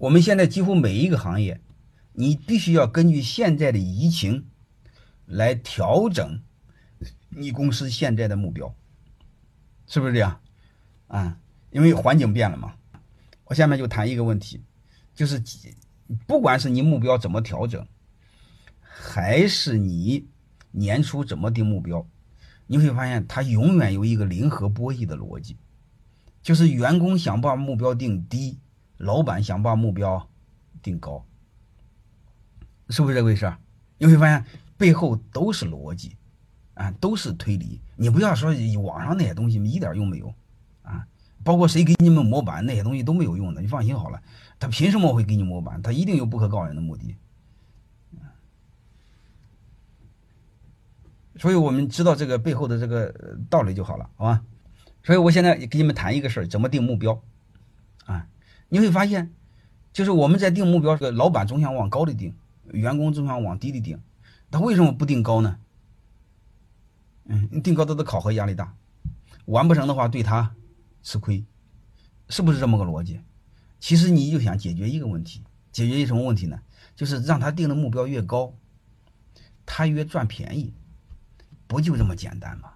我们现在几乎每一个行业，你必须要根据现在的疫情来调整你公司现在的目标，是不是这样？啊，因为环境变了嘛。我下面就谈一个问题，就是不管是你目标怎么调整，还是你年初怎么定目标，你会发现它永远有一个零和博弈的逻辑，就是员工想把目标定低。老板想把目标定高，是不是这回事？你会发现背后都是逻辑，啊，都是推理。你不要说网上那些东西一点用没有，啊，包括谁给你们模板那些东西都没有用的。你放心好了，他凭什么会给你模板？他一定有不可告人的目的。所以我们知道这个背后的这个道理就好了，好吧？所以我现在给你们谈一个事儿，怎么定目标，啊。你会发现，就是我们在定目标，这个老板总想往高的定，员工总想往低的定，他为什么不定高呢？嗯，定高他的考核压力大，完不成的话对他吃亏，是不是这么个逻辑？其实你就想解决一个问题，解决一什么问题呢？就是让他定的目标越高，他越赚便宜，不就这么简单吗？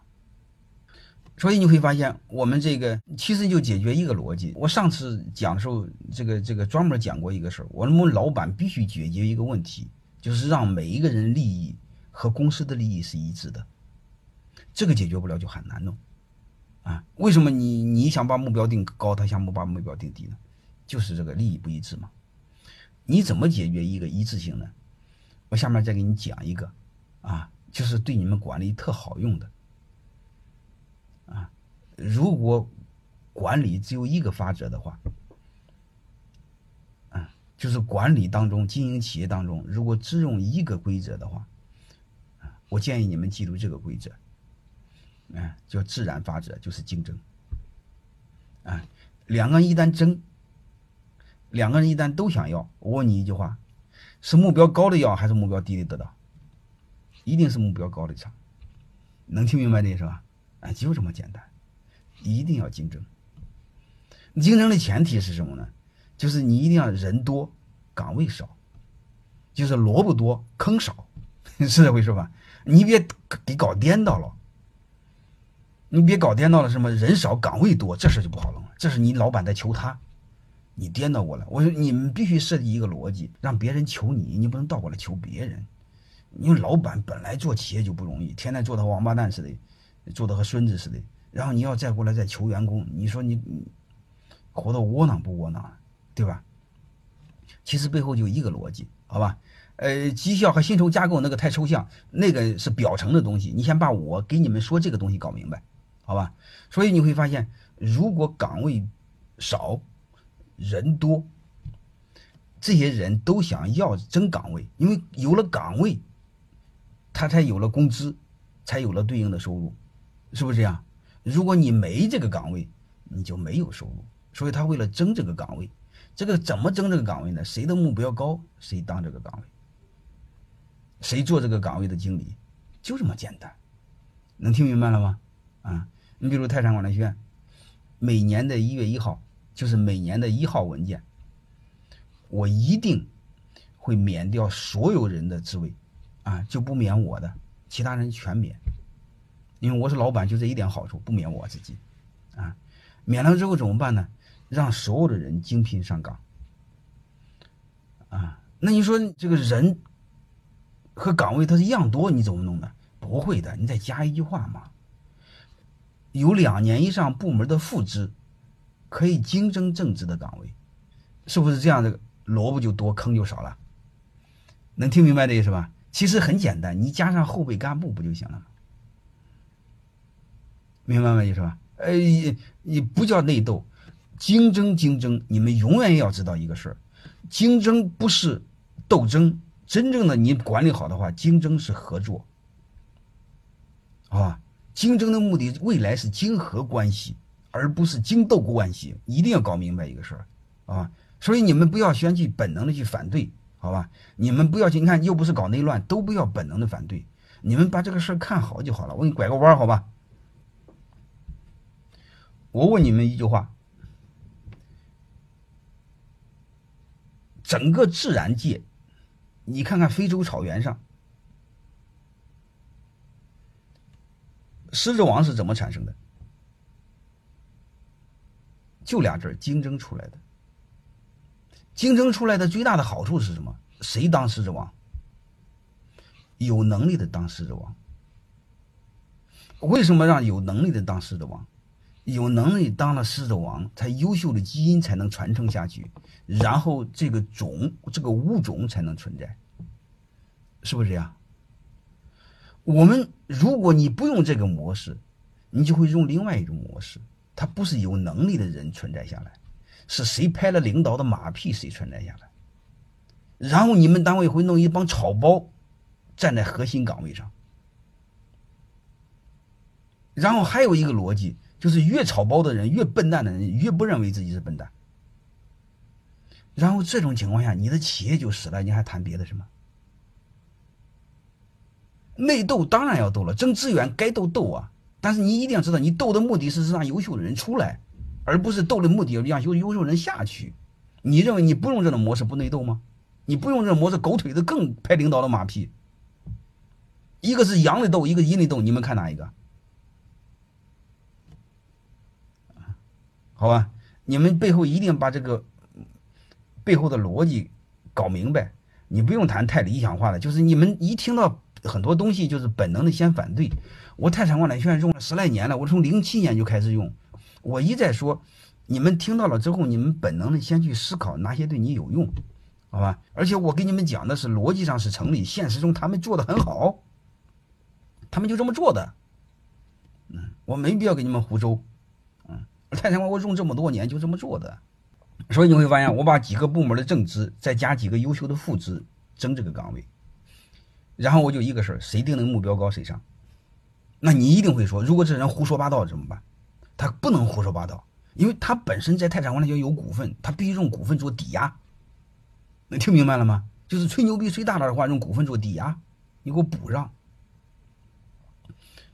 所以你会发现，我们这个其实就解决一个逻辑。我上次讲的时候，这个这个专门讲过一个事儿。我们老板必须解决一个问题，就是让每一个人利益和公司的利益是一致的。这个解决不了就很难弄啊！为什么你你想把目标定高，他想不把目标定低呢？就是这个利益不一致嘛。你怎么解决一个一致性呢？我下面再给你讲一个啊，就是对你们管理特好用的。啊，如果管理只有一个法则的话，啊，就是管理当中、经营企业当中，如果只用一个规则的话，啊，我建议你们记住这个规则，啊，叫自然法则，就是竞争。啊，两个人一旦争，两个人一旦都想要，我问你一句话：是目标高的要，还是目标低的得到？一定是目标高的强，能听明白这是吧？啊，就这么简单，一定要竞争。竞争的前提是什么呢？就是你一定要人多，岗位少，就是萝卜多，坑少，是这回事吧？你别给搞颠倒了，你别搞颠倒了，什么人少岗位多，这事就不好弄了。这是你老板在求他，你颠倒过来。我说你们必须设计一个逻辑，让别人求你，你不能倒过来求别人。因为老板本来做企业就不容易，天天做的王八蛋似的。做的和孙子似的，然后你要再过来再求员工，你说你活得窝囊不窝囊，对吧？其实背后就一个逻辑，好吧？呃，绩效和薪酬架构那个太抽象，那个是表层的东西，你先把我给你们说这个东西搞明白，好吧？所以你会发现，如果岗位少，人多，这些人都想要争岗位，因为有了岗位，他才有了工资，才有了对应的收入。是不是这样？如果你没这个岗位，你就没有收入。所以他为了争这个岗位，这个怎么争这个岗位呢？谁的目标高，谁当这个岗位，谁做这个岗位的经理，就这么简单。能听明白了吗？啊，你比如泰山管理学院，每年的一月一号，就是每年的一号文件，我一定会免掉所有人的职位，啊，就不免我的，其他人全免。因为我是老板，就这一点好处，不免我自己，啊，免了之后怎么办呢？让所有的人精聘上岗，啊，那你说这个人和岗位它是一样多，你怎么弄的？不会的，你再加一句话嘛，有两年以上部门的副职可以竞争正职的岗位，是不是这样的？萝卜就多，坑就少了，能听明白这意思吧？其实很简单，你加上后备干部不就行了吗？明白吗？意思吧？呃，你不叫内斗，竞争竞争。你们永远要知道一个事儿，竞争不是斗争，真正的你管理好的话，竞争是合作，啊，竞争的目的未来是竞合关系，而不是竞斗关系。一定要搞明白一个事儿，啊，所以你们不要先去本能的去反对，好吧？你们不要去，你看又不是搞内乱，都不要本能的反对，你们把这个事儿看好就好了。我给你拐个弯，好吧？我问你们一句话：整个自然界，你看看非洲草原上，狮子王是怎么产生的？就俩字儿竞争出来的。竞争出来的最大的好处是什么？谁当狮子王？有能力的当狮子王。为什么让有能力的当狮子王？有能力当了狮子王，他优秀的基因才能传承下去，然后这个种这个物种才能存在，是不是这样？我们如果你不用这个模式，你就会用另外一种模式，它不是有能力的人存在下来，是谁拍了领导的马屁谁存在下来，然后你们单位会弄一帮草包站在核心岗位上，然后还有一个逻辑。就是越草包的人，越笨蛋的人，越不认为自己是笨蛋。然后这种情况下，你的企业就死了，你还谈别的什么？内斗当然要斗了，争资源该斗斗啊！但是你一定要知道，你斗的目的是让优秀的人出来，而不是斗的目的让优优秀人下去。你认为你不用这种模式不内斗吗？你不用这种模式，狗腿子更拍领导的马屁。一个是阳的斗，一个阴的斗，你们看哪一个？好吧，你们背后一定把这个背后的逻辑搞明白。你不用谈太理想化的，就是你们一听到很多东西，就是本能的先反对。我泰山管理学院用了十来年了，我从零七年就开始用。我一再说，你们听到了之后，你们本能的先去思考哪些对你有用，好吧？而且我给你们讲的是逻辑上是成立，现实中他们做的很好，他们就这么做的。嗯，我没必要给你们胡诌。泰山我用这么多年就这么做的，所以你会发现，我把几个部门的正职再加几个优秀的副职争这个岗位，然后我就一个事儿：谁定的目标高谁上。那你一定会说，如果这人胡说八道怎么办？他不能胡说八道，因为他本身在泰山管理就有股份，他必须用股份做抵押。能听明白了吗？就是吹牛逼吹大了的话，用股份做抵押，你给我补上。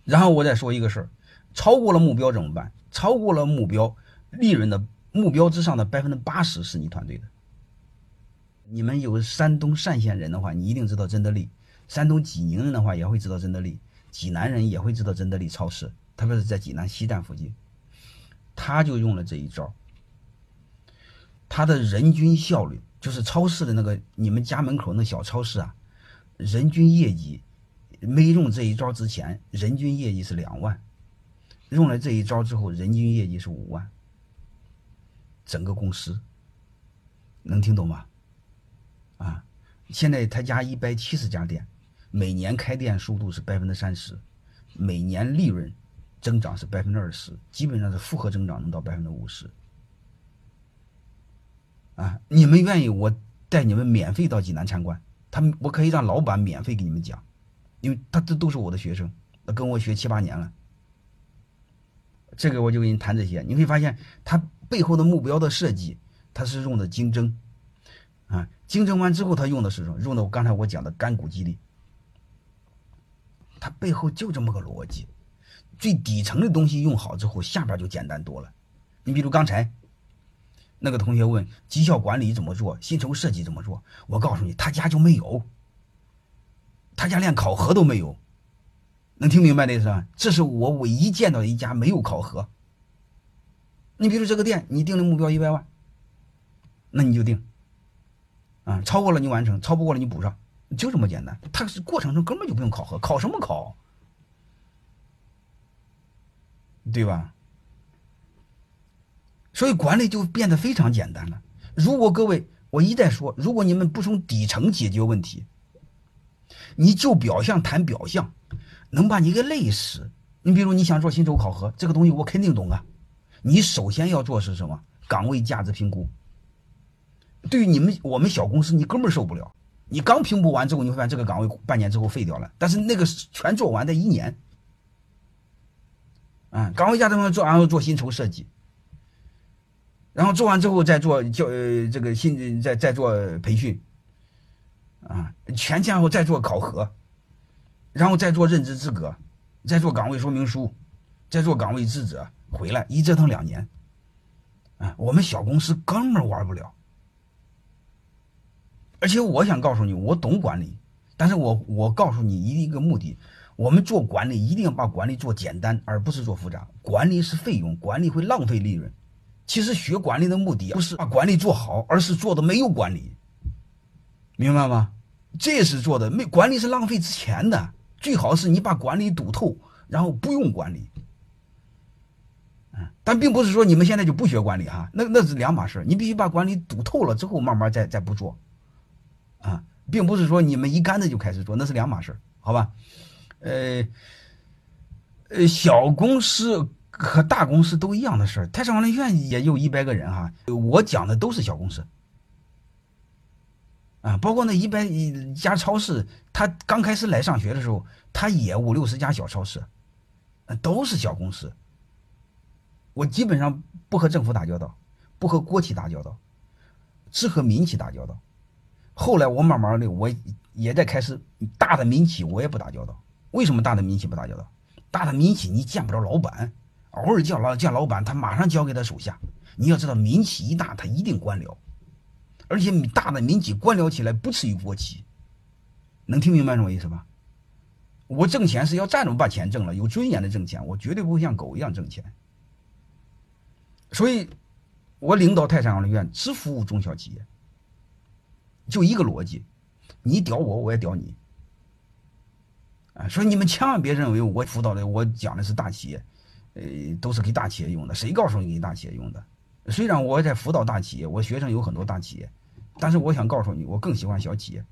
然后我再说一个事儿。超过了目标怎么办？超过了目标，利润的目标之上的百分之八十是你团队的。你们有山东单县人的话，你一定知道真德利；山东济宁人的话，也会知道真德利；济南人也会知道真德利超市，特别是在济南西站附近。他就用了这一招，他的人均效率就是超市的那个你们家门口那小超市啊，人均业绩没用这一招之前，人均业绩是两万。用了这一招之后，人均业绩是五万。整个公司能听懂吗？啊，现在他家一百七十家店，每年开店速度是百分之三十，每年利润增长是百分之二十，基本上是复合增长，能到百分之五十。啊，你们愿意我带你们免费到济南参观？他们我可以让老板免费给你们讲，因为他这都是我的学生，跟我学七八年了。这个我就给你谈这些，你会发现他背后的目标的设计，他是用的竞争，啊，竞争完之后他用的是什么？用的我刚才我讲的干股激励，他背后就这么个逻辑，最底层的东西用好之后，下边就简单多了。你比如刚才那个同学问绩效管理怎么做，薪酬设计怎么做，我告诉你，他家就没有，他家连考核都没有。能听明白的意思吧？这是我唯一见到的一家没有考核。你比如这个店，你定的目标一百万，那你就定，啊，超过了你完成，超不过了你补上，就这么简单。它是过程中根本就不用考核，考什么考？对吧？所以管理就变得非常简单了。如果各位，我一再说，如果你们不从底层解决问题，你就表象谈表象。能把你给累死。你比如你想做薪酬考核，这个东西我肯定懂啊。你首先要做是什么？岗位价值评估。对于你们我们小公司，你根本受不了。你刚评估完之后，你会发现这个岗位半年之后废掉了。但是那个全做完的一年。啊，岗位价值评估做，完后做薪酬设计，然后做完之后再做教呃这个薪再再做培训，啊，全前后再做考核。然后再做认知资格，再做岗位说明书，再做岗位职责，回来一折腾两年，啊，我们小公司根本玩不了，而且我想告诉你，我懂管理，但是我我告诉你一一个目的，我们做管理一定要把管理做简单，而不是做复杂。管理是费用，管理会浪费利润。其实学管理的目的不是把管理做好，而是做的没有管理，明白吗？这是做的没管理是浪费之前的，最好是你把管理堵透，然后不用管理。但并不是说你们现在就不学管理哈，那那是两码事你必须把管理堵透了之后，慢慢再再不做，啊，并不是说你们一竿子就开始做，那是两码事好吧？呃，呃，小公司和大公司都一样的事儿。泰山管理院也有一百个人哈，我讲的都是小公司，啊，包括那一百家超市，他刚开始来上学的时候，他也五六十家小超市，都是小公司。我基本上不和政府打交道，不和国企打交道，只和民企打交道。后来我慢慢的，我也在开始大的民企我也不打交道。为什么大的民企不打交道？大的民企你见不着老板，偶尔见老见老板，他马上交给他手下。你要知道，民企一大，他一定官僚，而且大的民企官僚起来不次于国企。能听明白什么意思吧？我挣钱是要站着把钱挣了，有尊严的挣钱，我绝对不会像狗一样挣钱。所以，我领导泰山养老院只服务中小企业，就一个逻辑，你屌我，我也屌你。啊，所以你们千万别认为我辅导的、我讲的是大企业，呃，都是给大企业用的。谁告诉你给大企业用的？虽然我在辅导大企业，我学生有很多大企业，但是我想告诉你，我更喜欢小企业。